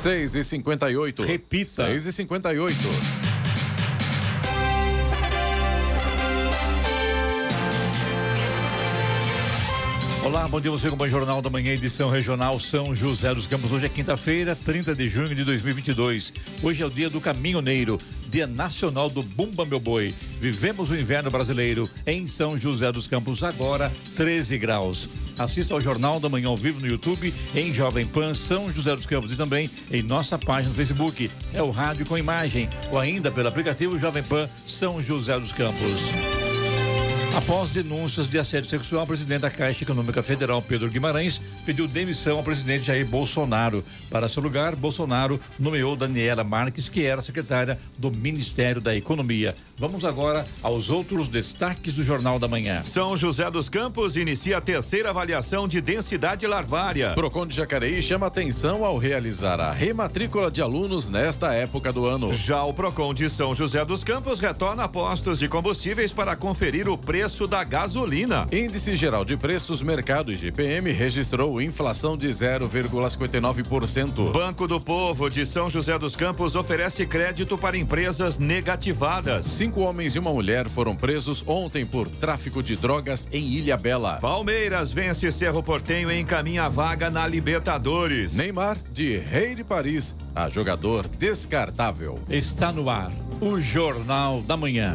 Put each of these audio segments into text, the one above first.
6 e 58 Repita. 6 e 58 Olá, bom dia você com o Jornal da Manhã, edição regional São José dos Campos. Hoje é quinta-feira, 30 de junho de 2022. Hoje é o dia do caminhoneiro, dia nacional do Bumba Meu Boi. Vivemos o inverno brasileiro em São José dos Campos, agora 13 graus. Assista ao Jornal da Manhã ao vivo no YouTube, em Jovem Pan São José dos Campos e também em nossa página no Facebook. É o rádio com imagem ou ainda pelo aplicativo Jovem Pan São José dos Campos. Após denúncias de assédio sexual, o presidente da Caixa Econômica Federal, Pedro Guimarães, pediu demissão ao presidente Jair Bolsonaro. Para seu lugar, Bolsonaro nomeou Daniela Marques, que era secretária do Ministério da Economia. Vamos agora aos outros destaques do Jornal da Manhã. São José dos Campos inicia a terceira avaliação de densidade larvária. Procon de Jacareí chama atenção ao realizar a rematrícula de alunos nesta época do ano. Já o Procon de São José dos Campos retorna a postos de combustíveis para conferir o preço da gasolina. Índice Geral de Preços Mercado IGPM registrou inflação de 0,59%. Banco do Povo de São José dos Campos oferece crédito para empresas negativadas. Cinco homens e uma mulher foram presos ontem por tráfico de drogas em Ilha Bela. Palmeiras vence Cerro Portenho e encaminha a vaga na Libertadores. Neymar, de Rei de Paris, a jogador descartável. Está no ar o Jornal da Manhã.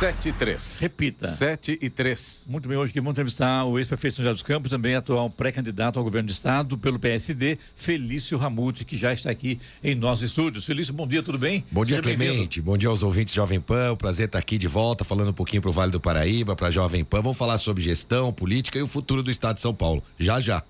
Sete e três. Repita. Sete e três. Muito bem, hoje que vamos entrevistar o ex-prefeito de São José dos Campos, também atual pré-candidato ao governo do estado pelo PSD, Felício Ramute, que já está aqui em nossos estúdios. Felício, bom dia, tudo bem? Bom dia, Clemente. Bom dia aos ouvintes Jovem Pan. prazer estar aqui de volta, falando um pouquinho para o Vale do Paraíba, para Jovem Pan. Vamos falar sobre gestão, política e o futuro do estado de São Paulo. Já, já.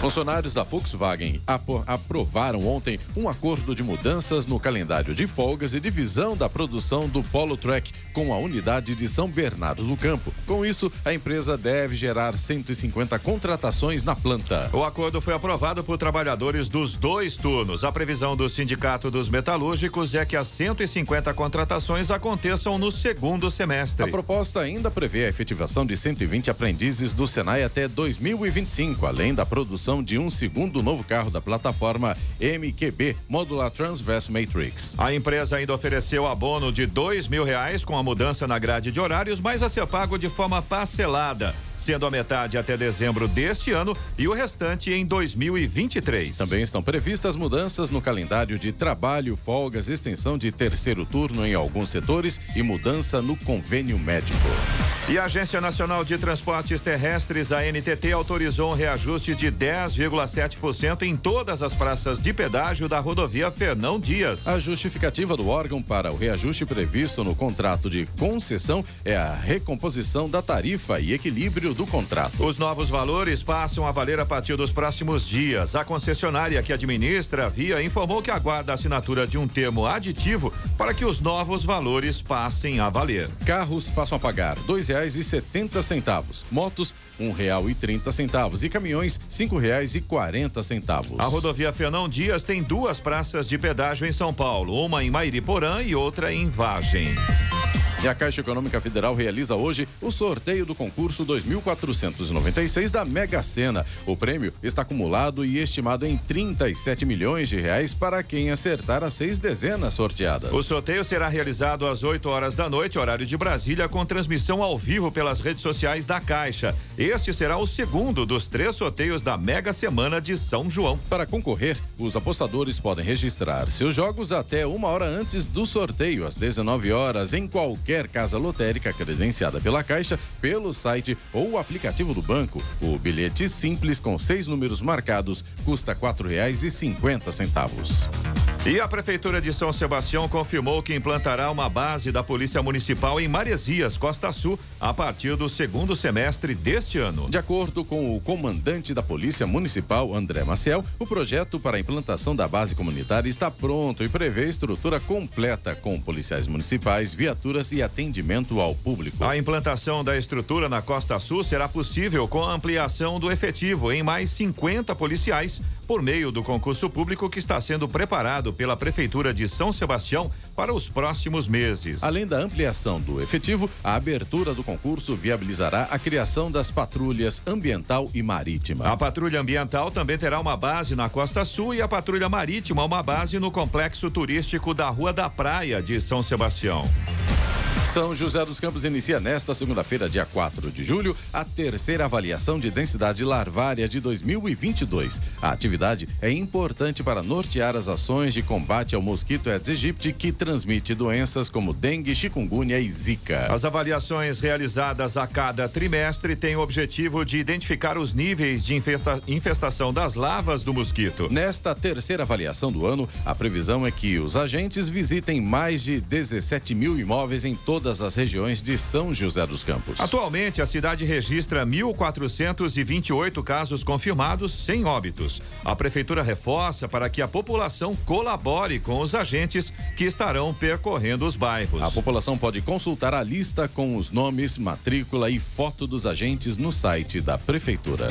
Funcionários da Volkswagen aprovaram ontem um acordo de mudanças no calendário de folgas e divisão da produção do Polo Track com a unidade de São Bernardo do Campo. Com isso, a empresa deve gerar 150 contratações na planta. O acordo foi aprovado por trabalhadores dos dois turnos. A previsão do Sindicato dos Metalúrgicos é que as 150 contratações aconteçam no segundo semestre. A proposta ainda prevê a efetivação de 120 aprendizes do Senai até 2025, além da produção de um segundo novo carro da plataforma MQB Modular Transverse Matrix. A empresa ainda ofereceu abono de dois mil reais com a mudança na grade de horários, mas a ser pago de forma parcelada sendo a metade até dezembro deste ano e o restante em 2023. Também estão previstas mudanças no calendário de trabalho, folgas, extensão de terceiro turno em alguns setores e mudança no convênio médico. E a Agência Nacional de Transportes Terrestres, a NTT, autorizou um reajuste de 10,7% em todas as praças de pedágio da rodovia Fernão Dias. A justificativa do órgão para o reajuste previsto no contrato de concessão é a recomposição da tarifa e equilíbrio do contrato. Os novos valores passam a valer a partir dos próximos dias. A concessionária que administra a via informou que aguarda a assinatura de um termo aditivo para que os novos valores passem a valer. Carros passam a pagar dois reais e setenta centavos, motos um real e trinta centavos e caminhões cinco reais e quarenta centavos. A rodovia Fernão Dias tem duas praças de pedágio em São Paulo, uma em Mairiporã e outra em Vagem. E a Caixa Econômica Federal realiza hoje o sorteio do concurso 2496 da Mega Sena. O prêmio está acumulado e estimado em 37 milhões de reais para quem acertar as seis dezenas sorteadas. O sorteio será realizado às 8 horas da noite, horário de Brasília, com transmissão ao vivo pelas redes sociais da Caixa. Este será o segundo dos três sorteios da Mega Semana de São João. Para concorrer, os apostadores podem registrar seus jogos até uma hora antes do sorteio, às 19 horas, em qualquer qualquer casa lotérica credenciada pela Caixa, pelo site ou aplicativo do banco. O bilhete simples com seis números marcados custa R$ 4,50. E a Prefeitura de São Sebastião confirmou que implantará uma base da Polícia Municipal em Maresias, Costa Sul, a partir do segundo semestre deste ano. De acordo com o comandante da Polícia Municipal, André Maciel, o projeto para a implantação da base comunitária está pronto e prevê estrutura completa com policiais municipais, viaturas e atendimento ao público. A implantação da estrutura na Costa Sul será possível com a ampliação do efetivo em mais 50 policiais por meio do concurso público que está sendo preparado pela Prefeitura de São Sebastião para os próximos meses. Além da ampliação do efetivo, a abertura do concurso viabilizará a criação das patrulhas ambiental e marítima. A patrulha ambiental também terá uma base na Costa Sul e a patrulha marítima uma base no complexo turístico da Rua da Praia de São Sebastião. São José dos Campos inicia nesta segunda-feira, dia 4 de julho, a terceira avaliação de densidade larvária de 2022. A atividade é importante para nortear as ações de combate ao mosquito Aedes aegypti que transmite doenças como dengue, chikungunya e zika. As avaliações realizadas a cada trimestre têm o objetivo de identificar os níveis de infesta infestação das lavas do mosquito. Nesta terceira avaliação do ano, a previsão é que os agentes visitem mais de 17 mil imóveis em todo todas as regiões de São José dos Campos. Atualmente, a cidade registra 1.428 casos confirmados sem óbitos. A prefeitura reforça para que a população colabore com os agentes que estarão percorrendo os bairros. A população pode consultar a lista com os nomes, matrícula e foto dos agentes no site da prefeitura.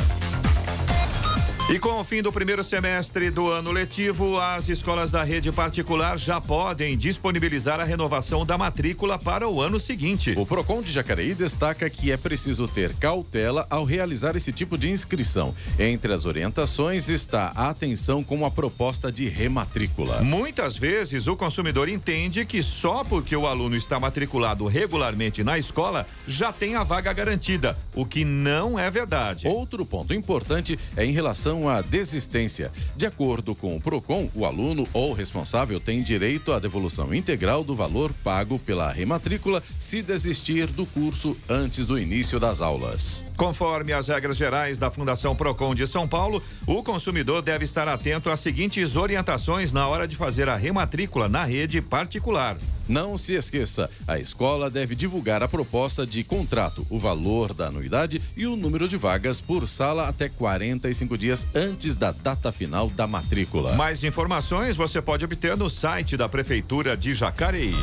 E com o fim do primeiro semestre do ano letivo, as escolas da rede particular já podem disponibilizar a renovação da matrícula para o ano seguinte. O Procon de Jacareí destaca que é preciso ter cautela ao realizar esse tipo de inscrição. Entre as orientações está a atenção com a proposta de rematrícula. Muitas vezes o consumidor entende que só porque o aluno está matriculado regularmente na escola já tem a vaga garantida, o que não é verdade. Outro ponto importante é em relação relação à desistência. De acordo com o PROCON, o aluno ou responsável tem direito à devolução integral do valor pago pela rematrícula se desistir do curso antes do início das aulas. Conforme as regras gerais da Fundação Procon de São Paulo, o consumidor deve estar atento às seguintes orientações na hora de fazer a rematrícula na rede particular. Não se esqueça, a escola deve divulgar a proposta de contrato, o valor da anuidade e o número de vagas por sala até 45 dias antes da data final da matrícula. Mais informações você pode obter no site da Prefeitura de Jacareí.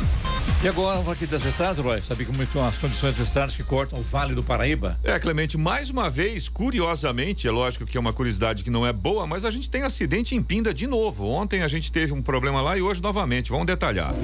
E agora, vamos aqui das estradas, Roy. Sabe como estão as condições das estradas que cortam o Vale do Paraíba? É, Clemente, mais uma vez, curiosamente, é lógico que é uma curiosidade que não é boa, mas a gente tem acidente em Pinda de novo. Ontem a gente teve um problema lá e hoje novamente. Vamos detalhar.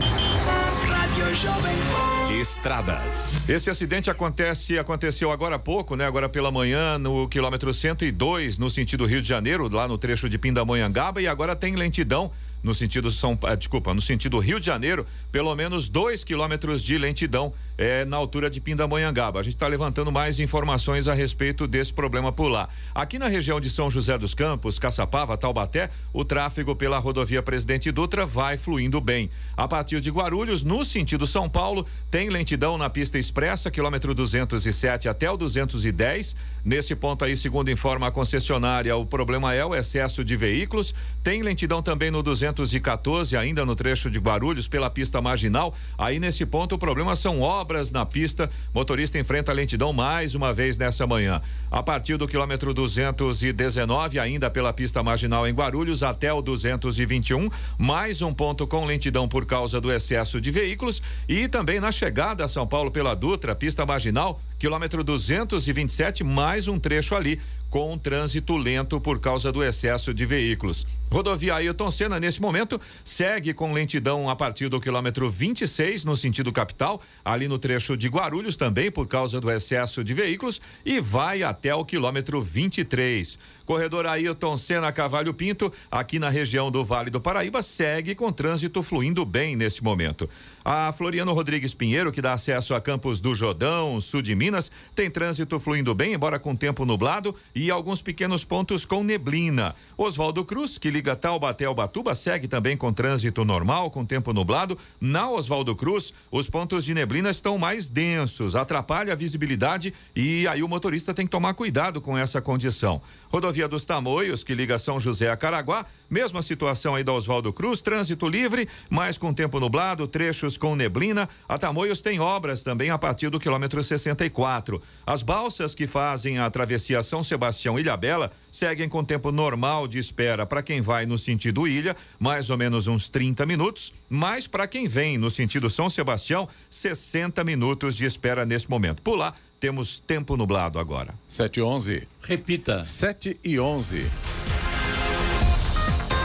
Estradas. Esse acidente acontece, aconteceu agora há pouco, né? Agora pela manhã, no quilômetro 102, no sentido Rio de Janeiro, lá no trecho de Pindamonhangaba, e agora tem lentidão no sentido São, desculpa, no sentido Rio de Janeiro, pelo menos dois quilômetros de lentidão é, na altura de Pindamonhangaba. A gente está levantando mais informações a respeito desse problema por lá. Aqui na região de São José dos Campos, Caçapava, Taubaté, o tráfego pela rodovia Presidente Dutra vai fluindo bem. A partir de Guarulhos, no sentido São Paulo, tem lentidão na pista expressa, quilômetro 207 até o 210. Nesse ponto aí, segundo informa a concessionária, o problema é o excesso de veículos. Tem lentidão também no 214, ainda no trecho de Guarulhos, pela pista marginal. Aí nesse ponto o problema são obras na pista. Motorista enfrenta lentidão mais uma vez nessa manhã. A partir do quilômetro 219, ainda pela pista marginal em Guarulhos, até o 221, mais um ponto com lentidão por causa do excesso de veículos. E também na chegada a São Paulo pela Dutra, pista marginal, quilômetro 227, mais um trecho ali com trânsito lento por causa do excesso de veículos. Rodovia Ailton Senna, nesse momento, segue com lentidão a partir do quilômetro 26, no sentido capital, ali no trecho de Guarulhos, também por causa do excesso de veículos, e vai até o quilômetro 23. Corredor Ailton Senna Cavalho Pinto, aqui na região do Vale do Paraíba, segue com trânsito fluindo bem nesse momento. A Floriano Rodrigues Pinheiro, que dá acesso a Campos do Jordão, sul de Minas, tem trânsito fluindo bem, embora com tempo nublado, alguns pequenos pontos com neblina. Oswaldo Cruz, que liga Taubaté ao Batuba, segue também com trânsito normal, com tempo nublado. Na Oswaldo Cruz, os pontos de neblina estão mais densos, atrapalha a visibilidade e aí o motorista tem que tomar cuidado com essa condição. Rodovia dos Tamoios, que liga São José a Caraguá, mesma situação aí da Oswaldo Cruz, trânsito livre, mas com tempo nublado, trechos com neblina. A Tamoios tem obras também a partir do quilômetro 64. As balsas que fazem a travessia São Sebastião Ilha Bela seguem com tempo normal de espera para quem vai no sentido ilha, mais ou menos uns 30 minutos, mas para quem vem no sentido São Sebastião, 60 minutos de espera nesse momento. Por lá, temos tempo nublado agora. 7 e 11. Repita. 7 e 11.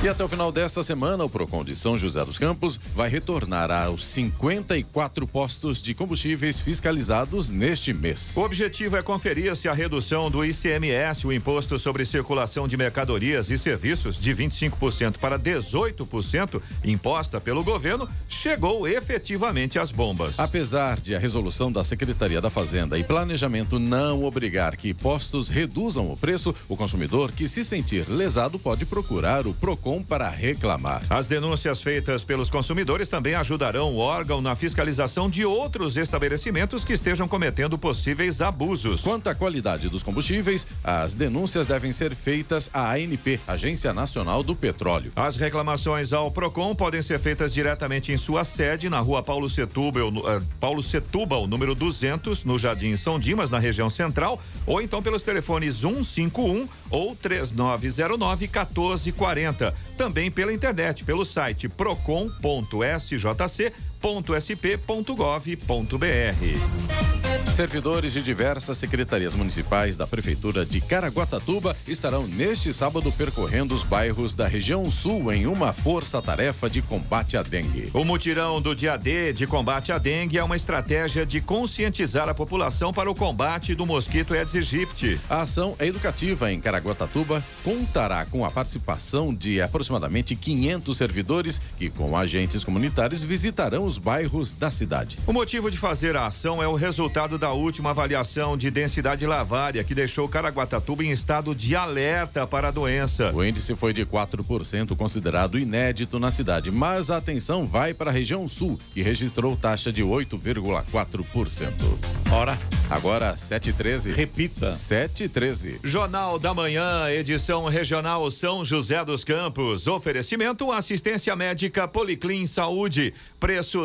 E até o final desta semana, o Procon de São José dos Campos vai retornar aos 54 postos de combustíveis fiscalizados neste mês. O objetivo é conferir se a redução do ICMS, o Imposto sobre Circulação de Mercadorias e Serviços, de 25% para 18%, imposta pelo governo, chegou efetivamente às bombas. Apesar de a resolução da Secretaria da Fazenda e Planejamento não obrigar que postos reduzam o preço, o consumidor que se sentir lesado pode procurar o Procon para reclamar. As denúncias feitas pelos consumidores também ajudarão o órgão na fiscalização de outros estabelecimentos que estejam cometendo possíveis abusos. Quanto à qualidade dos combustíveis, as denúncias devem ser feitas à ANP, Agência Nacional do Petróleo. As reclamações ao Procon podem ser feitas diretamente em sua sede na Rua Paulo Setúbal, uh, Paulo Setúbal, número 200, no Jardim São Dimas, na região central, ou então pelos telefones 151 ou 3909 1440. Também pela internet, pelo site procon.sjc.sp.gov.br. Servidores de diversas secretarias municipais da Prefeitura de Caraguatatuba estarão neste sábado percorrendo os bairros da região sul em uma força-tarefa de combate à dengue. O mutirão do dia D de combate à dengue é uma estratégia de conscientizar a população para o combate do mosquito Aedes aegypti. A ação é educativa em Caraguatatuba contará com a participação de aproximadamente 500 servidores que, com agentes comunitários, visitarão os bairros da cidade. O motivo de fazer a ação é o resultado da última avaliação de densidade lavária que deixou Caraguatatuba em estado de alerta para a doença. O índice foi de 4%, considerado inédito na cidade, mas a atenção vai para a região sul, que registrou taxa de 8,4%. Hora. Agora, 7h13. Repita. 7h13. Jornal da Manhã, edição regional São José dos Campos. Oferecimento assistência médica Policlin Saúde. Preços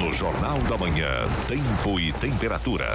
No Jornal da Manhã, tempo e temperatura.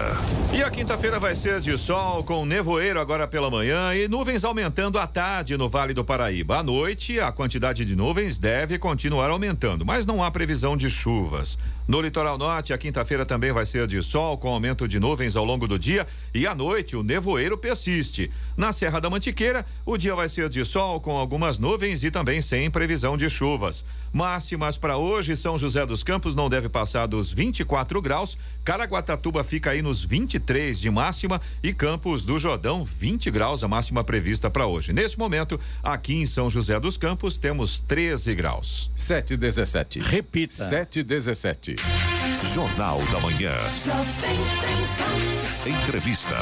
E a quinta-feira vai ser de sol com nevoeiro agora pela manhã e nuvens aumentando à tarde no Vale do Paraíba. À noite, a quantidade de nuvens deve continuar aumentando, mas não há previsão de chuvas. No litoral norte, a quinta-feira também vai ser de sol com aumento de nuvens ao longo do dia e à noite o nevoeiro persiste. Na Serra da Mantiqueira, o dia vai ser de sol com algumas nuvens e também sem previsão de chuvas. Máximas para hoje, São José dos Campos não deve passar dos 24 graus, Caraguatatuba fica aí nos 23 de máxima e Campos do Jordão 20 graus a máxima prevista para hoje. Nesse momento, aqui em São José dos Campos temos 13 graus. 7 17. Repita. 7 17. Jornal da Manhã. Entrevista.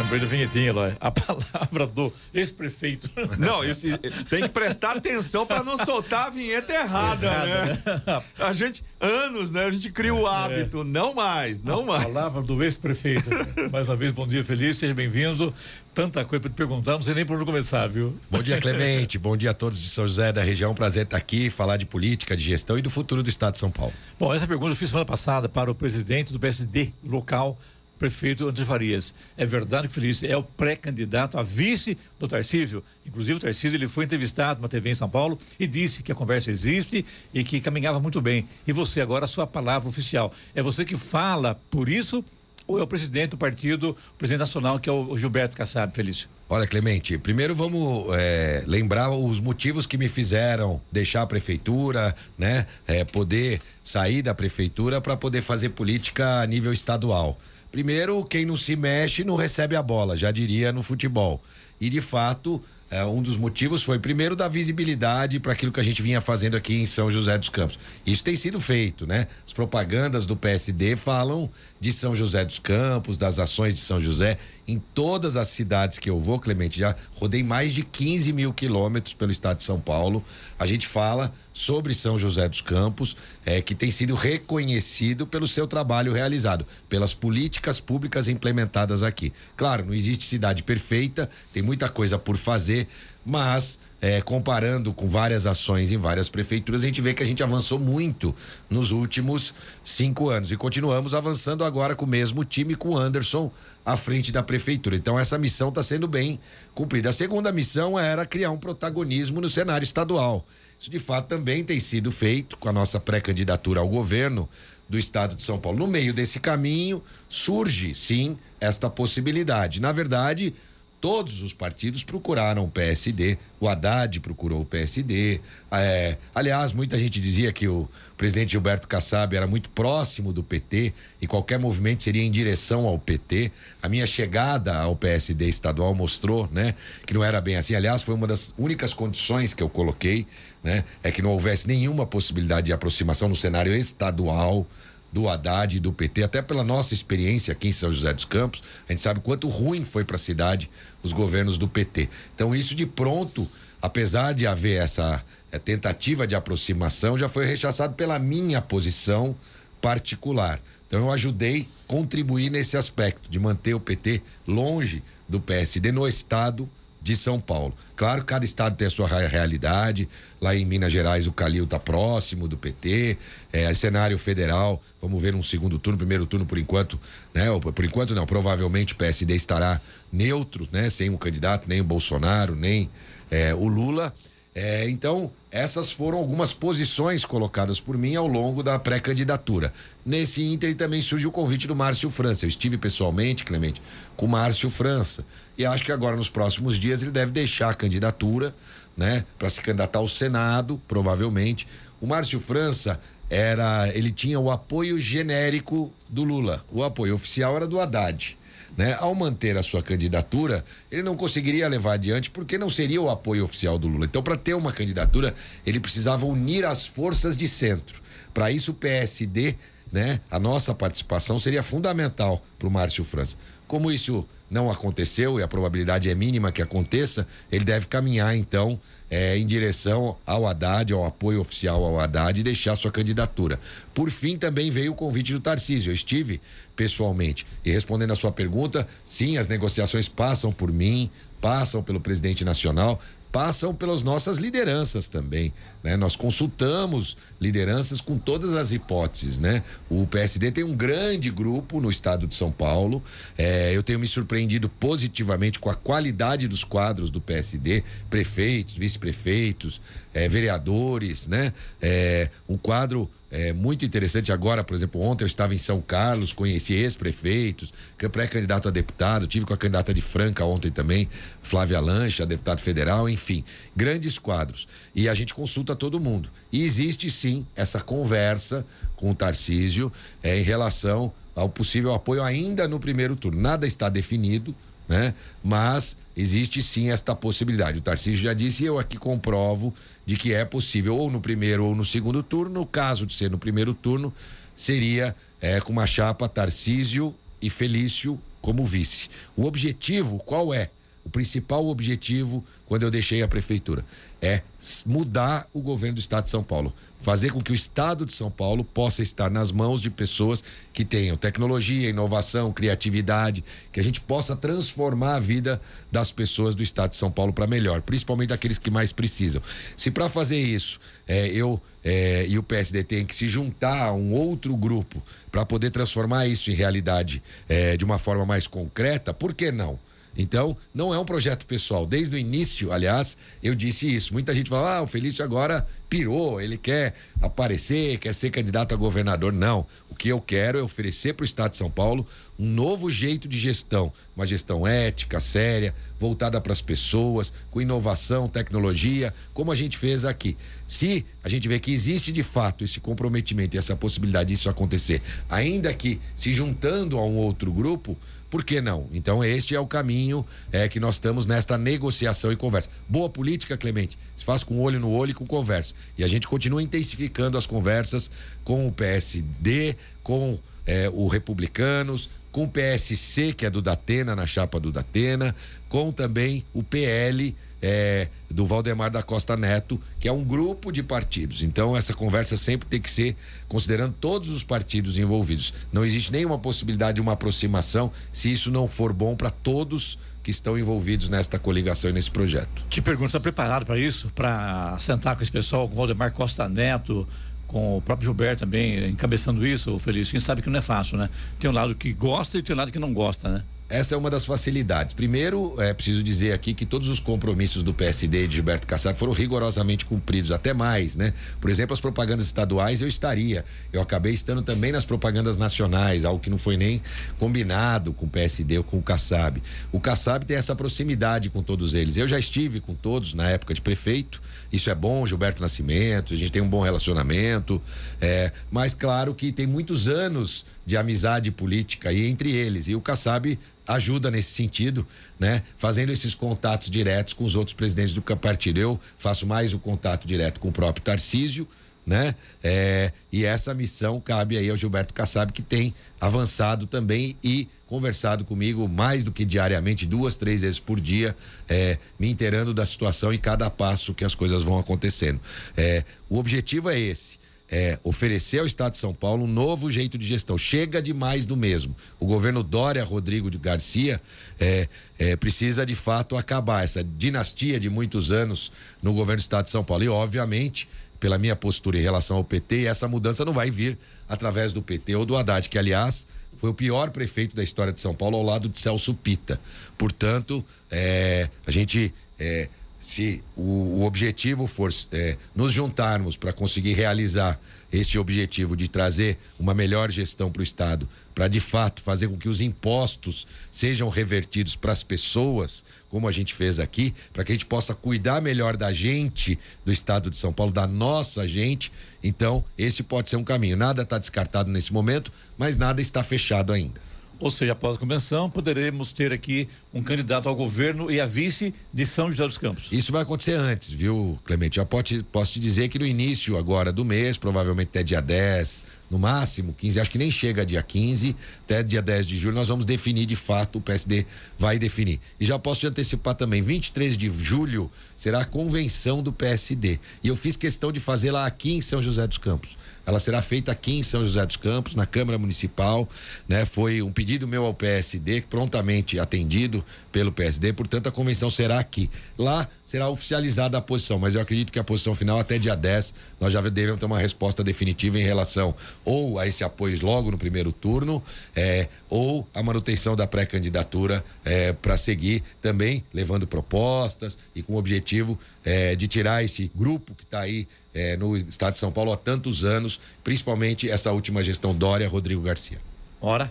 Lembrei da vinhetinha, Eloy. A palavra do ex-prefeito. Não, esse, tem que prestar atenção para não soltar a vinheta errada, Errada, né? A gente, anos, né? A gente cria o hábito. Não mais, não a mais. palavra do ex-prefeito. Mais uma vez, bom dia, feliz, seja bem-vindo. Tanta coisa para te perguntar, não sei nem por onde começar, viu? Bom dia, Clemente. Bom dia a todos de São José da região. Prazer estar aqui, falar de política, de gestão e do futuro do Estado de São Paulo. Bom, essa pergunta eu fiz semana passada para o presidente do PSD local, prefeito André Farias. É verdade que Feliz é o pré-candidato a vice do Tarcísio. Inclusive, o Tarcísio ele foi entrevistado numa TV em São Paulo e disse que a conversa existe e que caminhava muito bem. E você, agora, a sua palavra oficial. É você que fala por isso ou é o presidente do partido, o presidente nacional, que é o Gilberto Kassab, Felício? Olha, Clemente, primeiro vamos é, lembrar os motivos que me fizeram deixar a prefeitura, né? É, poder sair da prefeitura para poder fazer política a nível estadual. Primeiro, quem não se mexe não recebe a bola, já diria no futebol. E de fato, é, um dos motivos foi, primeiro, da visibilidade para aquilo que a gente vinha fazendo aqui em São José dos Campos. Isso tem sido feito, né? As propagandas do PSD falam de São José dos Campos, das ações de São José. Em todas as cidades que eu vou, Clemente, já rodei mais de 15 mil quilômetros pelo estado de São Paulo. A gente fala sobre São José dos Campos, é, que tem sido reconhecido pelo seu trabalho realizado, pelas políticas públicas implementadas aqui. Claro, não existe cidade perfeita, tem muita coisa por fazer, mas é, comparando com várias ações em várias prefeituras, a gente vê que a gente avançou muito nos últimos cinco anos e continuamos avançando agora com o mesmo time, com o Anderson à frente da prefeitura. Então, essa missão está sendo bem cumprida. A segunda missão era criar um protagonismo no cenário estadual. Isso, de fato, também tem sido feito com a nossa pré-candidatura ao governo do estado de São Paulo. No meio desse caminho, surge, sim, esta possibilidade. Na verdade, todos os partidos procuraram o PSD, o Haddad procurou o PSD. É, aliás, muita gente dizia que o presidente Gilberto Kassab era muito próximo do PT e qualquer movimento seria em direção ao PT. A minha chegada ao PSD estadual mostrou, né, que não era bem assim. Aliás, foi uma das únicas condições que eu coloquei, né, é que não houvesse nenhuma possibilidade de aproximação no cenário estadual do Haddad e do PT, até pela nossa experiência aqui em São José dos Campos, a gente sabe quanto ruim foi para a cidade os governos do PT. Então, isso de pronto, apesar de haver essa é, tentativa de aproximação, já foi rechaçado pela minha posição particular. Então, eu ajudei contribuir nesse aspecto de manter o PT longe do PSD no estado de São Paulo. Claro, cada estado tem a sua realidade. Lá em Minas Gerais, o Calil está próximo do PT. É, cenário federal, vamos ver um segundo turno, primeiro turno por enquanto, né? Por enquanto não, provavelmente o PSD estará neutro, né? Sem um candidato, nem o Bolsonaro, nem é, o Lula. É, então, essas foram algumas posições colocadas por mim ao longo da pré-candidatura. Nesse ínter também surge o convite do Márcio França. Eu estive pessoalmente, Clemente, com o Márcio França. E acho que agora, nos próximos dias, ele deve deixar a candidatura, né? Para se candidatar ao Senado, provavelmente. O Márcio França era. Ele tinha o apoio genérico do Lula. O apoio oficial era do Haddad né? Ao manter a sua candidatura, ele não conseguiria levar adiante porque não seria o apoio oficial do Lula. Então, para ter uma candidatura, ele precisava unir as forças de centro. Para isso, o PSD, né? A nossa participação seria fundamental para o Márcio França. Como isso não aconteceu e a probabilidade é mínima que aconteça, ele deve caminhar então é, em direção ao Haddad, ao apoio oficial ao Haddad e deixar sua candidatura. Por fim, também veio o convite do Tarcísio. Eu estive pessoalmente. E respondendo a sua pergunta, sim, as negociações passam por mim, passam pelo presidente nacional, passam pelas nossas lideranças também, né? Nós consultamos lideranças com todas as hipóteses, né? O PSD tem um grande grupo no estado de São Paulo, é, eu tenho me surpreendido positivamente com a qualidade dos quadros do PSD, prefeitos, vice-prefeitos, é, vereadores, né? É, um quadro é muito interessante agora, por exemplo, ontem eu estava em São Carlos, conheci ex-prefeitos, pré-candidato a deputado, tive com a candidata de Franca ontem também, Flávia Lancha, deputado federal, enfim, grandes quadros. E a gente consulta todo mundo. E existe sim essa conversa com o Tarcísio é, em relação ao possível apoio ainda no primeiro turno. Nada está definido, né? Mas existe sim esta possibilidade. O Tarcísio já disse e eu aqui comprovo de que é possível ou no primeiro ou no segundo turno. No caso de ser no primeiro turno, seria é, com uma chapa Tarcísio e Felício como vice. O objetivo qual é? O principal objetivo quando eu deixei a prefeitura é mudar o governo do estado de São Paulo, fazer com que o estado de São Paulo possa estar nas mãos de pessoas que tenham tecnologia, inovação, criatividade, que a gente possa transformar a vida das pessoas do estado de São Paulo para melhor, principalmente aqueles que mais precisam. Se para fazer isso é, eu é, e o PSD tem que se juntar a um outro grupo para poder transformar isso em realidade é, de uma forma mais concreta, por que não? Então, não é um projeto pessoal. Desde o início, aliás, eu disse isso. Muita gente fala: ah, o Felício agora pirou, ele quer aparecer, quer ser candidato a governador. Não. O que eu quero é oferecer para o Estado de São Paulo um novo jeito de gestão, uma gestão ética, séria, voltada para as pessoas, com inovação, tecnologia, como a gente fez aqui. Se a gente vê que existe de fato esse comprometimento e essa possibilidade disso acontecer, ainda que se juntando a um outro grupo, por que não? Então, este é o caminho é, que nós estamos nesta negociação e conversa. Boa política, Clemente, se faz com olho no olho e com conversa. E a gente continua intensificando as conversas com o PSD, com é, o Republicanos, com o PSC, que é do Datena, na chapa do Datena, com também o PL é, do Valdemar da Costa Neto, que é um grupo de partidos. Então, essa conversa sempre tem que ser considerando todos os partidos envolvidos. Não existe nenhuma possibilidade de uma aproximação se isso não for bom para todos que estão envolvidos nesta coligação e nesse projeto. Te pergunto, está preparado para isso? Para sentar com esse pessoal, com o Valdemar Costa Neto, com o próprio Gilberto também encabeçando isso, o Felício, quem sabe que não é fácil, né? Tem um lado que gosta e tem um lado que não gosta, né? Essa é uma das facilidades. Primeiro, é preciso dizer aqui que todos os compromissos do PSD de Gilberto Kassab foram rigorosamente cumpridos, até mais, né? Por exemplo, as propagandas estaduais eu estaria. Eu acabei estando também nas propagandas nacionais, algo que não foi nem combinado com o PSD ou com o Kassab. O Kassab tem essa proximidade com todos eles. Eu já estive com todos na época de prefeito. Isso é bom, Gilberto Nascimento, a gente tem um bom relacionamento. É, mas claro que tem muitos anos de amizade política aí entre eles. E o Kassab ajuda nesse sentido, né? Fazendo esses contatos diretos com os outros presidentes do partido. Eu faço mais o contato direto com o próprio Tarcísio, né? É, e essa missão cabe aí ao Gilberto Kassab, que tem avançado também e conversado comigo mais do que diariamente, duas, três vezes por dia, é, me inteirando da situação e cada passo que as coisas vão acontecendo. É, o objetivo é esse é, oferecer ao Estado de São Paulo um novo jeito de gestão. Chega de mais do mesmo. O governo Dória Rodrigo de Garcia é, é, precisa de fato acabar essa dinastia de muitos anos no governo do Estado de São Paulo. E, obviamente, pela minha postura em relação ao PT, essa mudança não vai vir através do PT ou do Haddad, que, aliás, foi o pior prefeito da história de São Paulo ao lado de Celso Pita. Portanto, é, a gente é, se o, o objetivo for é, nos juntarmos para conseguir realizar este objetivo de trazer uma melhor gestão para o Estado, para de fato fazer com que os impostos sejam revertidos para as pessoas, como a gente fez aqui, para que a gente possa cuidar melhor da gente do Estado de São Paulo, da nossa gente. Então, esse pode ser um caminho. Nada está descartado nesse momento, mas nada está fechado ainda. Ou seja, após a convenção, poderemos ter aqui um candidato ao governo e a vice de São José dos Campos. Isso vai acontecer antes, viu, Clemente? Já posso te, dizer que no início agora do mês, provavelmente até dia 10, no máximo 15, acho que nem chega dia 15, até dia 10 de julho, nós vamos definir de fato, o PSD vai definir. E já posso te antecipar também, 23 de julho será a convenção do PSD. E eu fiz questão de fazê-la aqui em São José dos Campos. Ela será feita aqui em São José dos Campos, na Câmara Municipal, né? Foi um pedido meu ao PSD, prontamente atendido pelo PSD, portanto a convenção será aqui. Lá será oficializada a posição, mas eu acredito que a posição final até dia 10 nós já devemos ter uma resposta definitiva em relação ou a esse apoio logo no primeiro turno, é, ou a manutenção da pré-candidatura é, para seguir também levando propostas e com o objetivo é, de tirar esse grupo que está aí é, no estado de São Paulo há tantos anos, principalmente essa última gestão Dória Rodrigo Garcia. Hora.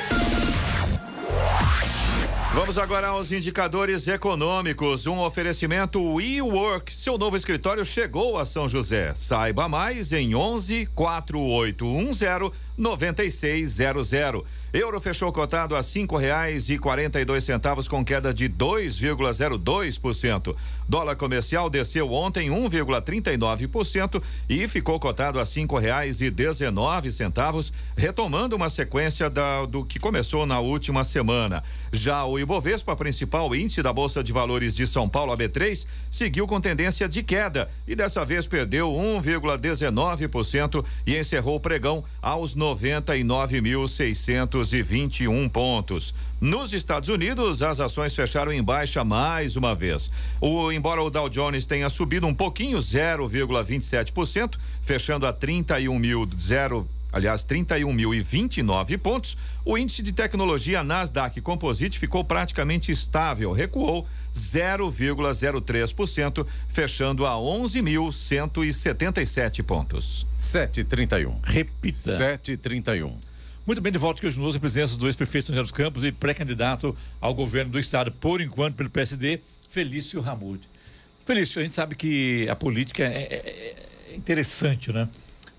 Vamos agora aos indicadores econômicos. Um oferecimento WeWork. Seu novo escritório chegou a São José. Saiba mais em 11 4810 9600. Euro fechou cotado a cinco reais e quarenta e dois centavos com queda de 2,02%. Dólar comercial desceu ontem 1,39% e ficou cotado a cinco reais e dezenove centavos, retomando uma sequência da, do que começou na última semana. Já o Ibovespa, principal índice da Bolsa de Valores de São Paulo, a B3, seguiu com tendência de queda e dessa vez perdeu 1,19% e encerrou o pregão aos 99.621 pontos. Nos Estados Unidos, as ações fecharam em baixa mais uma vez. O, embora o Dow Jones tenha subido um pouquinho, 0,27%, fechando a 31 mil aliás, 31.029 pontos. O índice de tecnologia Nasdaq Composite ficou praticamente estável, recuou 0,03%, fechando a 11.177 pontos. 7,31. Repita. 7,31. Muito bem, de volta aqui hoje nos a presença do ex-prefeito São José dos Campos e pré-candidato ao governo do estado, por enquanto, pelo PSD, Felício Ramud. Felício, a gente sabe que a política é, é, é interessante, né?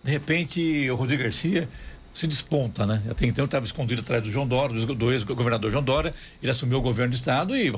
De repente, o Rodrigo Garcia se desponta, né? Até então estava escondido atrás do João Dória, do ex-governador João Dória, ele assumiu o governo do estado e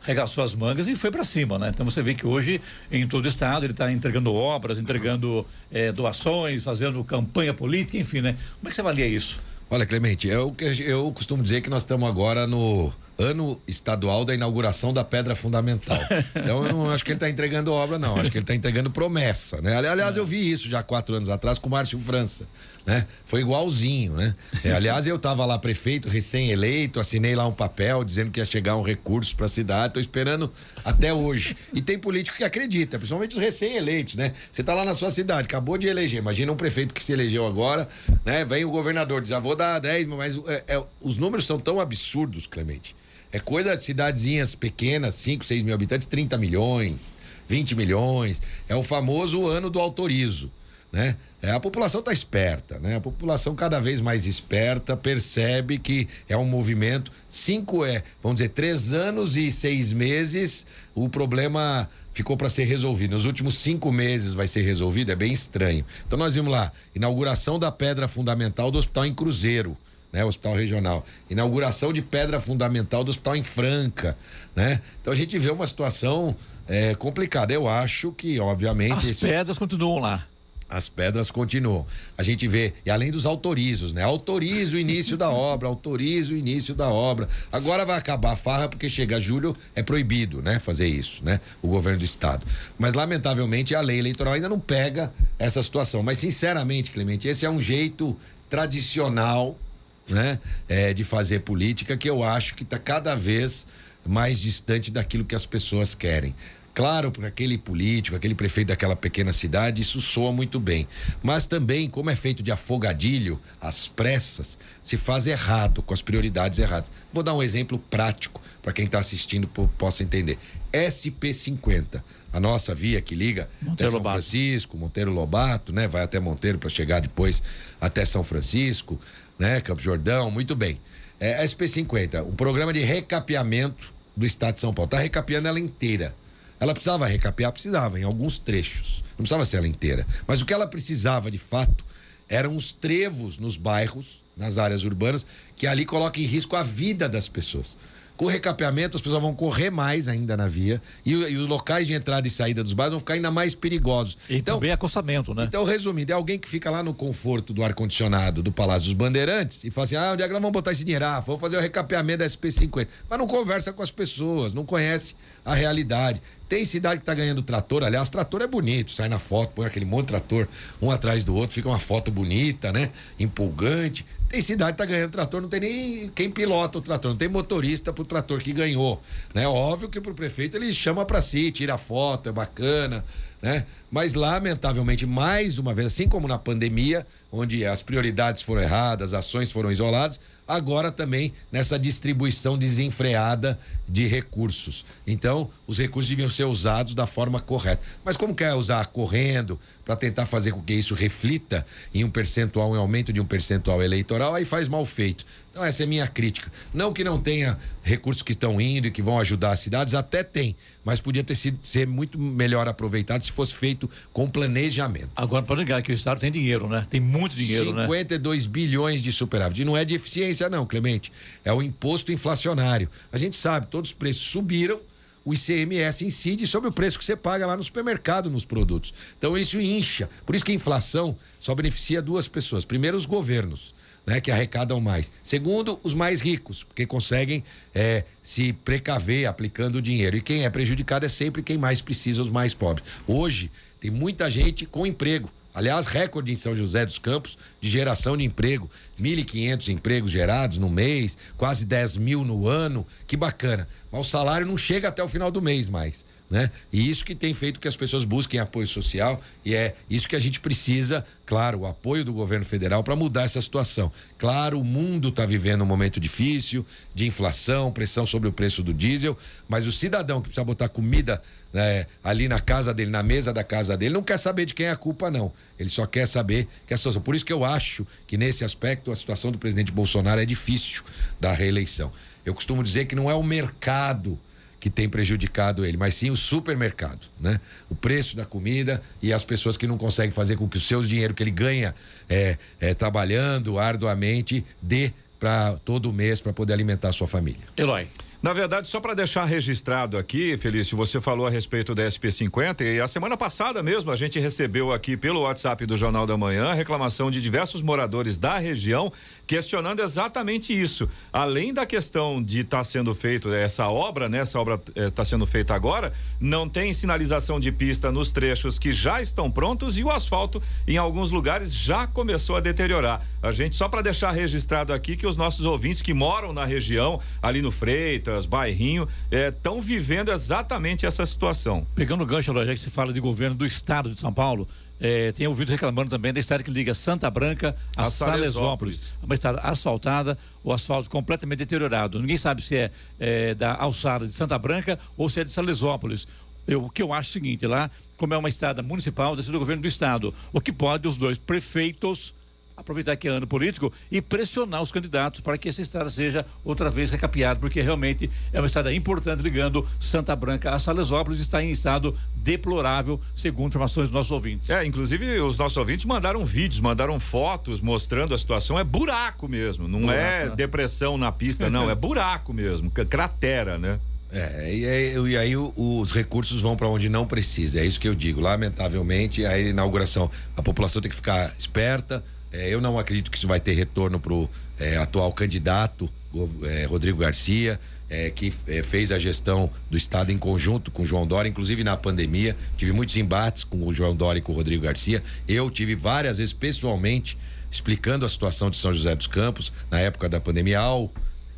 regaçou as mangas e foi para cima, né? Então você vê que hoje em todo o estado ele está entregando obras, entregando é, doações, fazendo campanha política, enfim, né? Como é que você avalia isso? Olha, Clemente, eu, eu costumo dizer que nós estamos agora no ano estadual da inauguração da pedra fundamental. Então eu não acho que ele está entregando obra, não. Acho que ele está entregando promessa, né? Aliás, eu vi isso já quatro anos atrás com o Márcio França, né? Foi igualzinho, né? É, aliás, eu estava lá prefeito, recém-eleito, assinei lá um papel dizendo que ia chegar um recurso para a cidade. Estou esperando até hoje. E tem político que acredita, principalmente os recém-eleitos, né? Você está lá na sua cidade, acabou de eleger. Imagina um prefeito que se elegeu agora, né? Vem o governador diz, ah, vou dar 10, mas é, é, os números são tão absurdos, Clemente é coisa de cidadezinhas pequenas, 5, 6 mil habitantes, 30 milhões, 20 milhões. É o famoso ano do autorizo. Né? É, a população está esperta, né? A população cada vez mais esperta percebe que é um movimento. Cinco é, vamos dizer, três anos e seis meses, o problema ficou para ser resolvido. Nos últimos cinco meses vai ser resolvido, é bem estranho. Então nós vimos lá, inauguração da pedra fundamental do hospital em Cruzeiro né? Hospital Regional. Inauguração de pedra fundamental do hospital em Franca, né? Então a gente vê uma situação é, complicada. Eu acho que, obviamente. As esses... pedras continuam lá. As pedras continuam. A gente vê, e além dos autorizos, né? Autoriza o início da obra, autoriza o início da obra. Agora vai acabar a farra, porque chega julho, é proibido, né? Fazer isso, né? O governo do estado. Mas, lamentavelmente, a lei eleitoral ainda não pega essa situação. Mas, sinceramente, Clemente, esse é um jeito tradicional né, é, de fazer política que eu acho que está cada vez mais distante daquilo que as pessoas querem. Claro, para aquele político, aquele prefeito daquela pequena cidade, isso soa muito bem. Mas também, como é feito de afogadilho, às pressas, se faz errado, com as prioridades erradas. Vou dar um exemplo prático para quem está assistindo possa entender. SP50, a nossa via que liga Monteiro São Lobato. Francisco, Monteiro Lobato, né? Vai até Monteiro para chegar depois até São Francisco né? Campo Jordão, muito bem. É, SP50, um programa de recapeamento do estado de São Paulo. Está recapeando ela inteira. Ela precisava recapear? Precisava, em alguns trechos. Não precisava ser ela inteira. Mas o que ela precisava, de fato, eram os trevos nos bairros, nas áreas urbanas, que ali coloca em risco a vida das pessoas. Com o recapeamento, as pessoas vão correr mais ainda na via e, e, os locais de entrada e saída dos bairros vão ficar ainda mais perigosos. E então, também acostamento, né? Então, resumindo, é alguém que fica lá no conforto do ar-condicionado do Palácio dos Bandeirantes e fala assim: ah, onde é que nós vamos botar esse dinheiro? Ah, vamos fazer o recapeamento da SP50. Mas não conversa com as pessoas, não conhece a realidade. Tem cidade que tá ganhando trator, aliás, trator é bonito, sai na foto, põe aquele monte de trator um atrás do outro, fica uma foto bonita, né? Empolgante. Tem cidade que tá ganhando trator, não tem nem quem pilota o trator, não tem motorista pro trator que ganhou, né? Óbvio que pro prefeito ele chama para si, tira foto, é bacana, né? Mas lamentavelmente, mais uma vez, assim como na pandemia, onde as prioridades foram erradas, as ações foram isoladas, agora também nessa distribuição desenfreada de recursos. Então, os recursos deviam ser usados da forma correta. Mas como quer usar correndo para tentar fazer com que isso reflita em um percentual, em aumento de um percentual eleitoral, aí faz mal feito. Então essa é minha crítica. Não que não tenha recursos que estão indo e que vão ajudar as cidades, até tem, mas podia ter sido ser muito melhor aproveitado se fosse feito com planejamento. Agora pode ligar que o estado tem dinheiro, né? Tem muito dinheiro, 52 né? bilhões de superávit. E não é de eficiência não, Clemente. É o imposto inflacionário. A gente sabe, todos os preços subiram o ICMS incide sobre o preço que você paga lá no supermercado nos produtos. Então isso incha. Por isso que a inflação só beneficia duas pessoas. Primeiro, os governos né, que arrecadam mais. Segundo, os mais ricos, porque conseguem é, se precaver aplicando o dinheiro. E quem é prejudicado é sempre quem mais precisa, os mais pobres. Hoje, tem muita gente com emprego. Aliás, recorde em São José dos Campos de geração de emprego. 1.500 empregos gerados no mês, quase 10 mil no ano. Que bacana. Mas o salário não chega até o final do mês mais né? E isso que tem feito que as pessoas busquem apoio social e é isso que a gente precisa, claro, o apoio do governo federal para mudar essa situação. Claro, o mundo está vivendo um momento difícil de inflação, pressão sobre o preço do diesel, mas o cidadão que precisa botar comida né, ali na casa dele, na mesa da casa dele, não quer saber de quem é a culpa, não. Ele só quer saber que a situação. Por isso que eu acho que nesse aspecto a situação do presidente Bolsonaro é difícil da reeleição. Eu costumo dizer que não é o mercado que tem prejudicado ele, mas sim o supermercado, né? O preço da comida e as pessoas que não conseguem fazer com que o seu dinheiro que ele ganha é, é trabalhando arduamente dê para todo mês para poder alimentar a sua família. Eloy. Na verdade, só para deixar registrado aqui, Felício, você falou a respeito da SP50 e a semana passada mesmo a gente recebeu aqui pelo WhatsApp do Jornal da Manhã a reclamação de diversos moradores da região questionando exatamente isso. Além da questão de estar tá sendo feito essa obra, né? Essa obra está eh, sendo feita agora, não tem sinalização de pista nos trechos que já estão prontos e o asfalto em alguns lugares já começou a deteriorar. A gente só para deixar registrado aqui que os nossos ouvintes que moram na região, ali no Freitas, Bairrinho, estão eh, vivendo exatamente essa situação. Pegando o gancho, já que se fala de governo do estado de São Paulo, é, tenho ouvido reclamando também da estrada que liga Santa Branca a, a Salesópolis. Uma estrada asfaltada, o asfalto completamente deteriorado. Ninguém sabe se é, é da alçada de Santa Branca ou se é de Salesópolis. Eu, o que eu acho é o seguinte, lá, como é uma estrada municipal, deve ser do governo do estado. O que pode os dois prefeitos aproveitar que é ano político e pressionar os candidatos para que essa estrada seja outra vez recapeada, porque realmente é uma estrada importante ligando Santa Branca a Salesópolis, está em estado deplorável, segundo informações dos nossos ouvintes. É, inclusive os nossos ouvintes mandaram vídeos, mandaram fotos mostrando a situação, é buraco mesmo, não buraco, é né? depressão na pista, não, é buraco mesmo, cratera, né? É, e aí, e aí os recursos vão para onde não precisa, é isso que eu digo. Lamentavelmente, a inauguração, a população tem que ficar esperta, é, eu não acredito que isso vai ter retorno para o é, atual candidato, é, Rodrigo Garcia, é, que é, fez a gestão do Estado em conjunto com o João Dória, inclusive na pandemia. Tive muitos embates com o João Dória e com o Rodrigo Garcia. Eu tive várias vezes pessoalmente explicando a situação de São José dos Campos na época da pandemia ao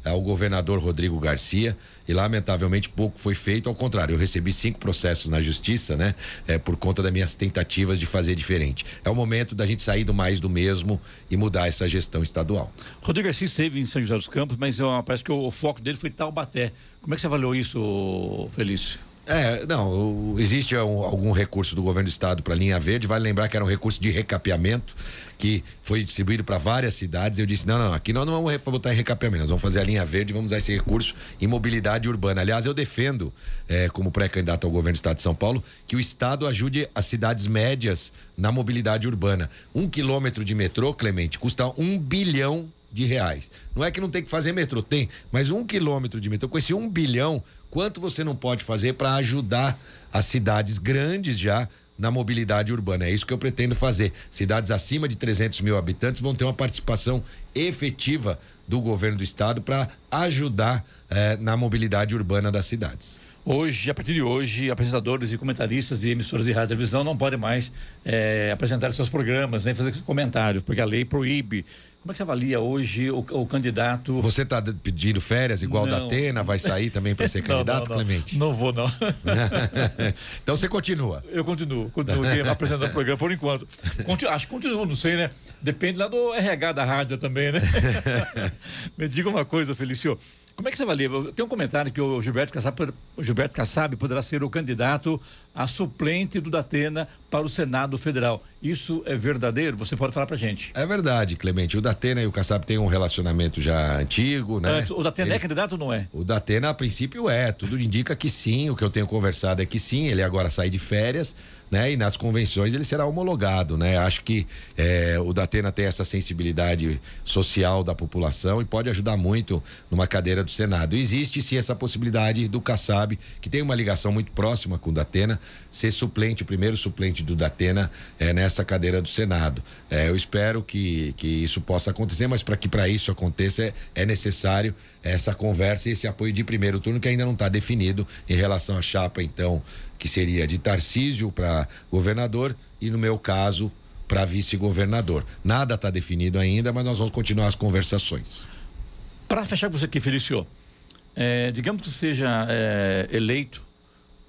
ao governador Rodrigo Garcia e lamentavelmente pouco foi feito. Ao contrário, eu recebi cinco processos na justiça, né? É, por conta das minhas tentativas de fazer diferente. É o momento da gente sair do mais do mesmo e mudar essa gestão estadual. Rodrigo Garcia esteve em São José dos Campos, mas eu, parece que o, o foco dele foi Taubaté. Como é que você avaliou isso, Felício? É, não, existe algum recurso do governo do estado para linha verde, vale lembrar que era um recurso de recapeamento que foi distribuído para várias cidades. Eu disse: não, não, aqui nós não vamos botar em recapeamento, nós vamos fazer a linha verde, vamos usar esse recurso em mobilidade urbana. Aliás, eu defendo, é, como pré-candidato ao governo do estado de São Paulo, que o estado ajude as cidades médias na mobilidade urbana. Um quilômetro de metrô, Clemente, custa um bilhão de reais. Não é que não tem que fazer metrô, tem, mas um quilômetro de metrô, com esse um bilhão, quanto você não pode fazer para ajudar as cidades grandes já na mobilidade urbana. É isso que eu pretendo fazer. Cidades acima de 300 mil habitantes vão ter uma participação efetiva do governo do estado para ajudar eh, na mobilidade urbana das cidades. Hoje, a partir de hoje, apresentadores e comentaristas de emissoras de rádio e televisão não podem mais eh, apresentar seus programas, nem fazer comentários, porque a lei proíbe como é que você avalia hoje o, o candidato? Você está pedindo férias igual não. da Atena? Vai sair também para ser candidato, não, não, Clemente? Não vou, não. então você continua. Eu continuo, continuo apresentando o programa por enquanto. Continu, acho que continuo, não sei, né? Depende lá do RH da rádio também, né? Me diga uma coisa, Felício. Como é que você avalia? Tem um comentário que o Gilberto Kassab, o Gilberto Kassab poderá ser o candidato a suplente do Datena para o Senado Federal. Isso é verdadeiro? Você pode falar pra gente. É verdade, Clemente. O Datena e o Kassab têm um relacionamento já antigo, né? O Datena é ele, é candidato ou não é? O Datena, a princípio, é. Tudo indica que sim. O que eu tenho conversado é que sim. Ele agora sai de férias, né? E nas convenções ele será homologado, né? Acho que é, o Datena tem essa sensibilidade social da população e pode ajudar muito numa cadeira do Senado. Existe sim essa possibilidade do Kassab, que tem uma ligação muito próxima com o Datena, ser suplente, o primeiro suplente do Datena é, nessa cadeira do Senado. É, eu espero que, que isso possa acontecer, mas para que para isso aconteça é, é necessário essa conversa e esse apoio de primeiro turno que ainda não está definido em relação à chapa, então, que seria de Tarcísio para governador e, no meu caso, para vice-governador. Nada está definido ainda, mas nós vamos continuar as conversações. Para fechar com você aqui, Felício, é, digamos que seja é, eleito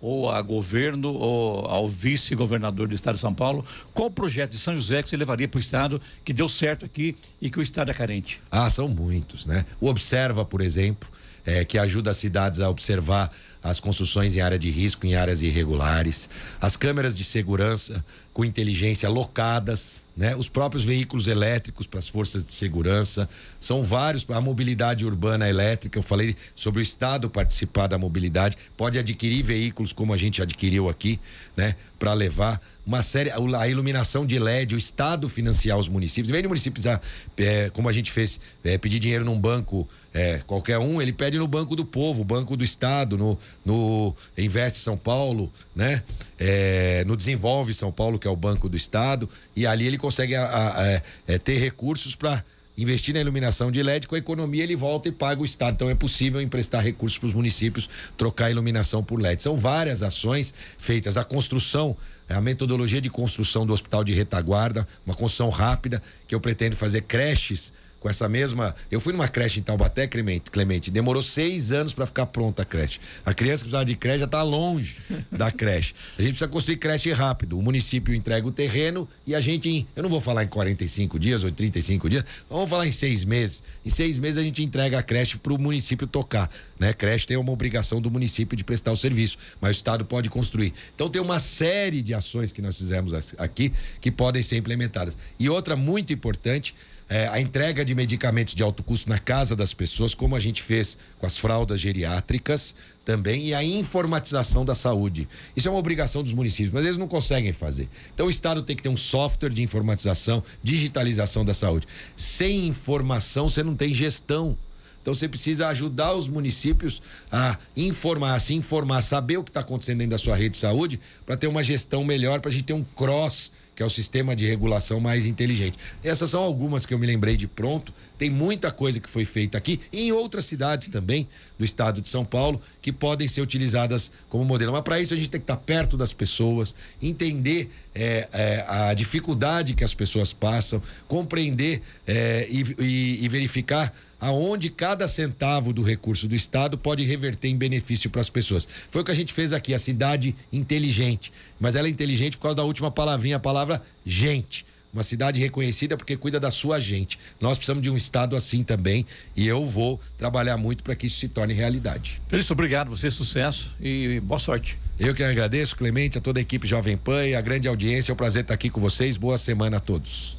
ou a governo ou ao vice-governador do estado de São Paulo, qual o projeto de São José que você levaria para o estado que deu certo aqui e que o estado é carente? Ah, são muitos, né? O Observa, por exemplo, é, que ajuda as cidades a observar as construções em área de risco, em áreas irregulares, as câmeras de segurança com inteligência locadas, né? Os próprios veículos elétricos para as forças de segurança, são vários, a mobilidade urbana elétrica, eu falei sobre o estado participar da mobilidade, pode adquirir veículos como a gente adquiriu aqui, né, para levar uma série a iluminação de LED, o estado financiar os municípios. Vem de municípios é, como a gente fez, é, pedir dinheiro num banco é, qualquer um, ele pede no Banco do Povo, Banco do Estado, no, no Investe São Paulo, né? É, no Desenvolve São Paulo, que é o Banco do Estado, e ali ele consegue a, a, a, é, ter recursos para investir na iluminação de LED, com a economia ele volta e paga o Estado. Então é possível emprestar recursos para os municípios, trocar a iluminação por LED. São várias ações feitas. A construção, a metodologia de construção do Hospital de Retaguarda, uma construção rápida, que eu pretendo fazer creches com essa mesma. Eu fui numa creche em Taubaté, Clemente, Clemente demorou seis anos para ficar pronta a creche. A criança que precisava de creche já está longe da creche. A gente precisa construir creche rápido. O município entrega o terreno e a gente, em, eu não vou falar em 45 dias ou 35 dias, vamos falar em seis meses. Em seis meses a gente entrega a creche para o município tocar. Né? Creche tem uma obrigação do município de prestar o serviço, mas o Estado pode construir. Então tem uma série de ações que nós fizemos aqui que podem ser implementadas. E outra muito importante é, a entrega de medicamentos de alto custo na casa das pessoas, como a gente fez com as fraldas geriátricas também, e a informatização da saúde. Isso é uma obrigação dos municípios, mas eles não conseguem fazer. Então o Estado tem que ter um software de informatização, digitalização da saúde. Sem informação, você não tem gestão. Então você precisa ajudar os municípios a informar, a se informar, saber o que está acontecendo dentro da sua rede de saúde, para ter uma gestão melhor, para a gente ter um cross que é o sistema de regulação mais inteligente. Essas são algumas que eu me lembrei de pronto. Tem muita coisa que foi feita aqui e em outras cidades também do estado de São Paulo que podem ser utilizadas como modelo. Mas para isso a gente tem que estar perto das pessoas, entender é, é, a dificuldade que as pessoas passam, compreender é, e, e, e verificar aonde cada centavo do recurso do Estado pode reverter em benefício para as pessoas. Foi o que a gente fez aqui, a cidade inteligente. Mas ela é inteligente por causa da última palavrinha, a palavra gente. Uma cidade reconhecida porque cuida da sua gente. Nós precisamos de um Estado assim também e eu vou trabalhar muito para que isso se torne realidade. Felício, obrigado, você sucesso e boa sorte. Eu que agradeço, Clemente, a toda a equipe Jovem Pan e a grande audiência. É um prazer estar aqui com vocês. Boa semana a todos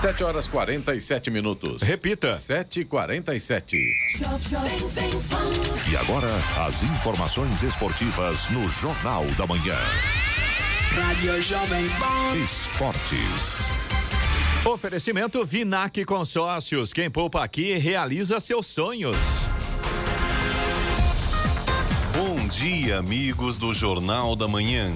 7 horas 47 minutos. Repita. 7 e 47 E agora, as informações esportivas no Jornal da Manhã. Rádio Jovem Pan. Esportes. Oferecimento Vinac Consórcios. Quem poupa aqui realiza seus sonhos. Bom dia, amigos do Jornal da Manhã.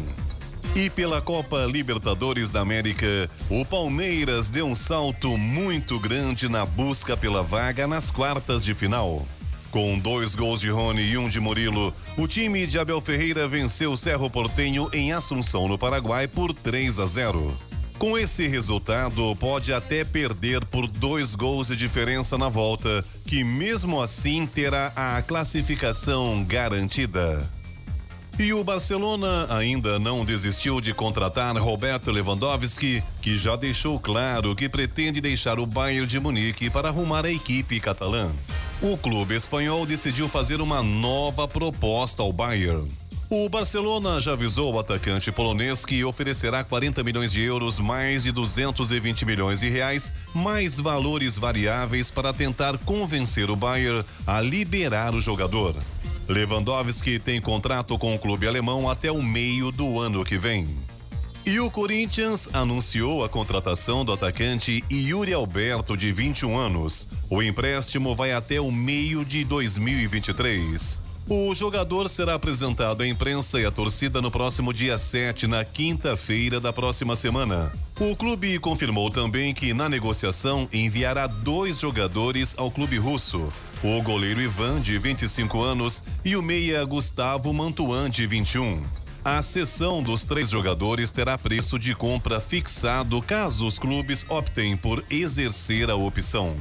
E pela Copa Libertadores da América, o Palmeiras deu um salto muito grande na busca pela vaga nas quartas de final. Com dois gols de Rony e um de Murilo, o time de Abel Ferreira venceu o Cerro Portenho em Assunção, no Paraguai, por 3 a 0. Com esse resultado, pode até perder por dois gols de diferença na volta, que mesmo assim terá a classificação garantida. E o Barcelona ainda não desistiu de contratar Roberto Lewandowski, que já deixou claro que pretende deixar o Bayern de Munique para arrumar a equipe catalã. O clube espanhol decidiu fazer uma nova proposta ao Bayern. O Barcelona já avisou o atacante polonês que oferecerá 40 milhões de euros, mais de 220 milhões de reais, mais valores variáveis para tentar convencer o Bayern a liberar o jogador. Lewandowski tem contrato com o clube alemão até o meio do ano que vem. E o Corinthians anunciou a contratação do atacante Yuri Alberto, de 21 anos. O empréstimo vai até o meio de 2023. O jogador será apresentado à imprensa e à torcida no próximo dia 7, na quinta-feira da próxima semana. O clube confirmou também que, na negociação, enviará dois jogadores ao clube russo: o goleiro Ivan, de 25 anos, e o meia Gustavo Mantuan, de 21. A cessão dos três jogadores terá preço de compra fixado caso os clubes optem por exercer a opção.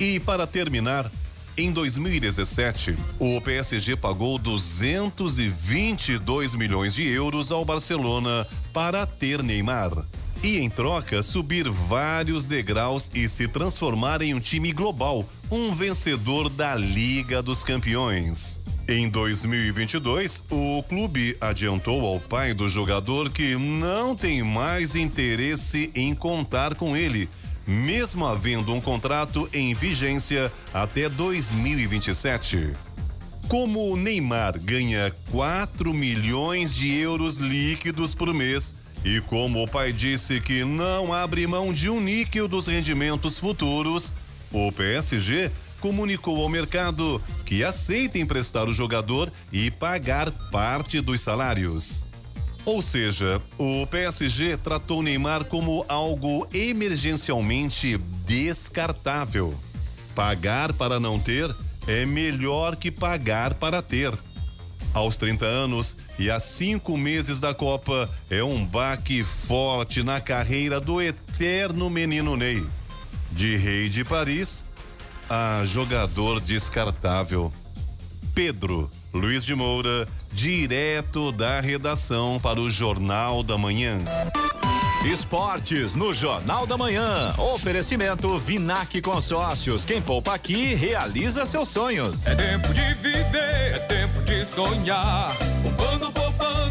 E para terminar, em 2017, o PSG pagou 222 milhões de euros ao Barcelona para ter Neymar. E em troca, subir vários degraus e se transformar em um time global, um vencedor da Liga dos Campeões. Em 2022, o clube adiantou ao pai do jogador que não tem mais interesse em contar com ele mesmo havendo um contrato em vigência até 2027. Como o Neymar ganha 4 milhões de euros líquidos por mês e como o pai disse que não abre mão de um níquel dos rendimentos futuros, o PSG comunicou ao mercado que aceita emprestar o jogador e pagar parte dos salários. Ou seja, o PSG tratou Neymar como algo emergencialmente descartável. Pagar para não ter é melhor que pagar para ter. Aos 30 anos e a cinco meses da Copa, é um baque forte na carreira do eterno menino Ney. De rei de Paris a jogador descartável. Pedro Luiz de Moura, direto da redação para o Jornal da Manhã. Esportes no Jornal da Manhã. Oferecimento Vinac Consórcios. Quem poupa aqui realiza seus sonhos. É tempo de viver, é tempo de sonhar. Poupando, poupando,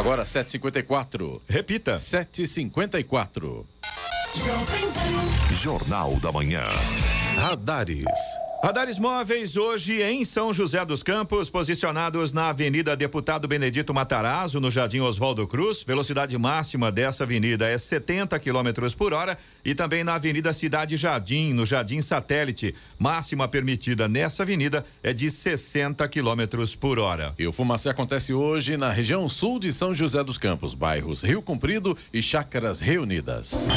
Agora 754. Repita. 754. Jornal da Manhã. Radares. Radares móveis hoje em São José dos Campos, posicionados na Avenida Deputado Benedito Matarazzo, no Jardim Oswaldo Cruz. Velocidade máxima dessa avenida é 70 km por hora e também na Avenida Cidade Jardim, no Jardim Satélite. Máxima permitida nessa avenida é de 60 km por hora. E o Fumacê acontece hoje na região sul de São José dos Campos, bairros Rio Comprido e Chácaras Reunidas.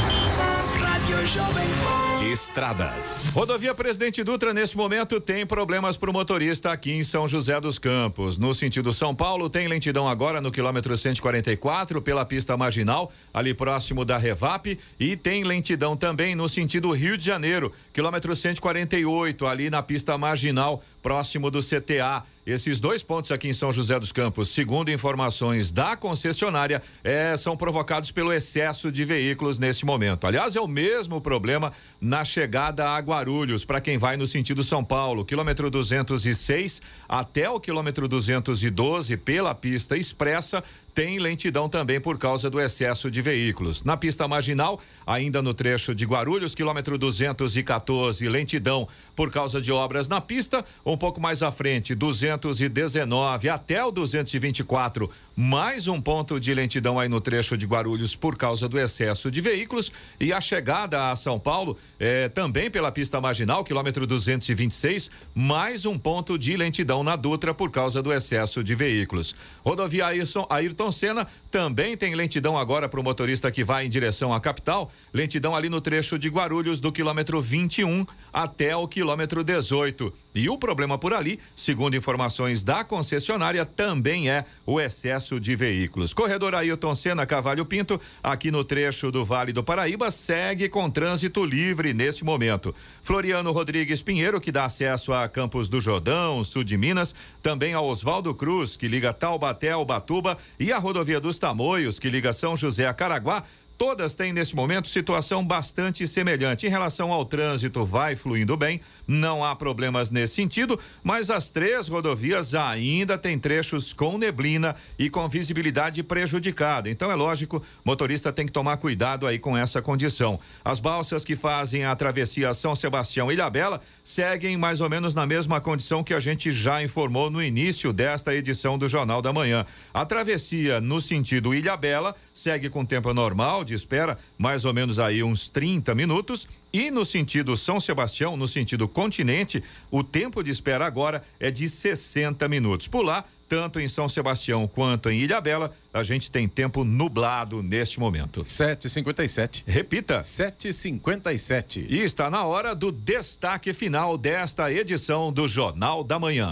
Rádio Jovem Pan. Estradas. Rodovia Presidente Dutra, nesse momento, tem problemas para o motorista aqui em São José dos Campos. No sentido São Paulo, tem lentidão agora no quilômetro 144 pela pista marginal, ali próximo da Revap, e tem lentidão também no sentido Rio de Janeiro, quilômetro 148, ali na pista marginal, próximo do CTA. Esses dois pontos aqui em São José dos Campos, segundo informações da concessionária, eh, são provocados pelo excesso de veículos nesse momento. Aliás, é o mesmo problema na chegada a Guarulhos, para quem vai no sentido São Paulo, quilômetro 206 até o quilômetro 212 pela pista expressa, tem lentidão também por causa do excesso de veículos. Na pista marginal, ainda no trecho de Guarulhos, quilômetro 214, lentidão por causa de obras na pista. Um pouco mais à frente, 219 até o 224, mais um ponto de lentidão aí no trecho de Guarulhos por causa do excesso de veículos. E a chegada a São Paulo, é, também pela pista marginal, quilômetro 226, mais um ponto de lentidão na Dutra por causa do excesso de veículos. Rodovia Ayrton, Ayrton Senna também tem lentidão agora para o motorista que vai em direção à capital. Lentidão ali no trecho de Guarulhos, do quilômetro 21 até o quilômetro 18. E o problema por ali, segundo informações da concessionária, também é o excesso de veículos. Corredor Ailton Senna Cavalho Pinto, aqui no trecho do Vale do Paraíba, segue com trânsito livre neste momento. Floriano Rodrigues Pinheiro, que dá acesso a Campos do Jordão, sul de Minas, também a Oswaldo Cruz, que liga Taubaté ao Batuba, e a rodovia dos Tamoios, que liga São José a Caraguá, Todas têm nesse momento situação bastante semelhante. Em relação ao trânsito, vai fluindo bem, não há problemas nesse sentido, mas as três rodovias ainda têm trechos com neblina e com visibilidade prejudicada. Então é lógico, motorista tem que tomar cuidado aí com essa condição. As balsas que fazem a travessia São Sebastião e Ilhabela seguem mais ou menos na mesma condição que a gente já informou no início desta edição do Jornal da Manhã. A travessia no sentido Ilhabela segue com tempo normal de espera, mais ou menos aí uns 30 minutos. E no sentido São Sebastião, no sentido continente, o tempo de espera agora é de 60 minutos. Por lá, tanto em São Sebastião quanto em Ilhabela, a gente tem tempo nublado neste momento. 7h57. Repita. 7h57. E está na hora do destaque final desta edição do Jornal da Manhã.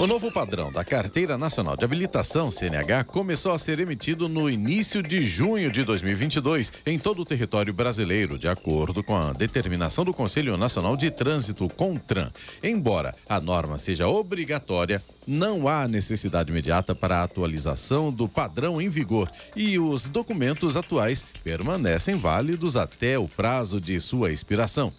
O novo padrão da Carteira Nacional de Habilitação, CNH, começou a ser emitido no início de junho de 2022 em todo o território brasileiro, de acordo com a determinação do Conselho Nacional de Trânsito, CONTRAN. Embora a norma seja obrigatória, não há necessidade imediata para a atualização do padrão em vigor e os documentos atuais permanecem válidos até o prazo de sua expiração.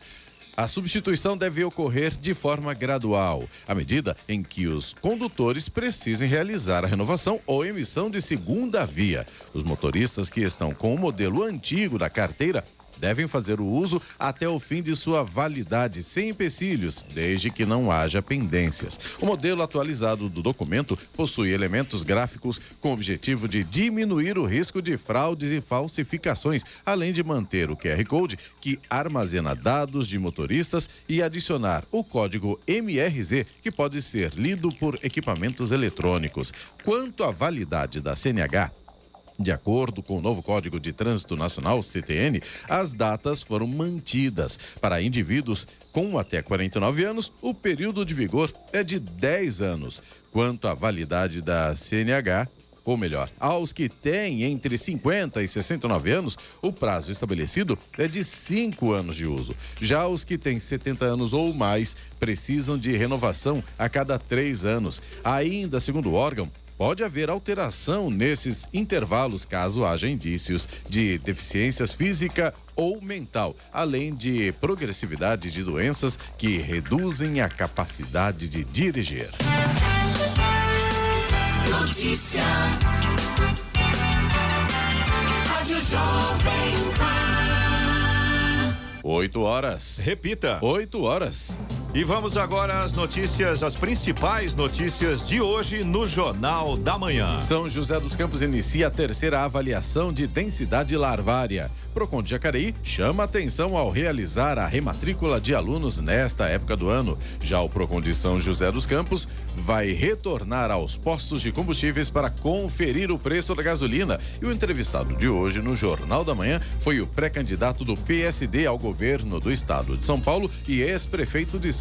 A substituição deve ocorrer de forma gradual, à medida em que os condutores precisem realizar a renovação ou emissão de segunda via. Os motoristas que estão com o modelo antigo da carteira devem fazer o uso até o fim de sua validade, sem empecilhos, desde que não haja pendências. O modelo atualizado do documento possui elementos gráficos com o objetivo de diminuir o risco de fraudes e falsificações, além de manter o QR Code que armazena dados de motoristas e adicionar o código MRZ, que pode ser lido por equipamentos eletrônicos. Quanto à validade da CNH, de acordo com o novo Código de Trânsito Nacional, CTN, as datas foram mantidas. Para indivíduos com até 49 anos, o período de vigor é de 10 anos. Quanto à validade da CNH, ou melhor, aos que têm entre 50 e 69 anos, o prazo estabelecido é de 5 anos de uso. Já os que têm 70 anos ou mais precisam de renovação a cada 3 anos. Ainda, segundo o órgão, pode haver alteração nesses intervalos caso haja indícios de deficiências física ou mental, além de progressividade de doenças que reduzem a capacidade de dirigir. Notícia. Rádio Jovem Pan. 8 horas. Repita. 8 horas. E vamos agora às notícias, as principais notícias de hoje no Jornal da Manhã. São José dos Campos inicia a terceira avaliação de densidade larvária. Procon de Jacareí chama atenção ao realizar a rematrícula de alunos nesta época do ano. Já o Procon de São José dos Campos vai retornar aos postos de combustíveis para conferir o preço da gasolina. E o entrevistado de hoje no Jornal da Manhã foi o pré-candidato do PSD ao governo do estado de São Paulo e ex-prefeito de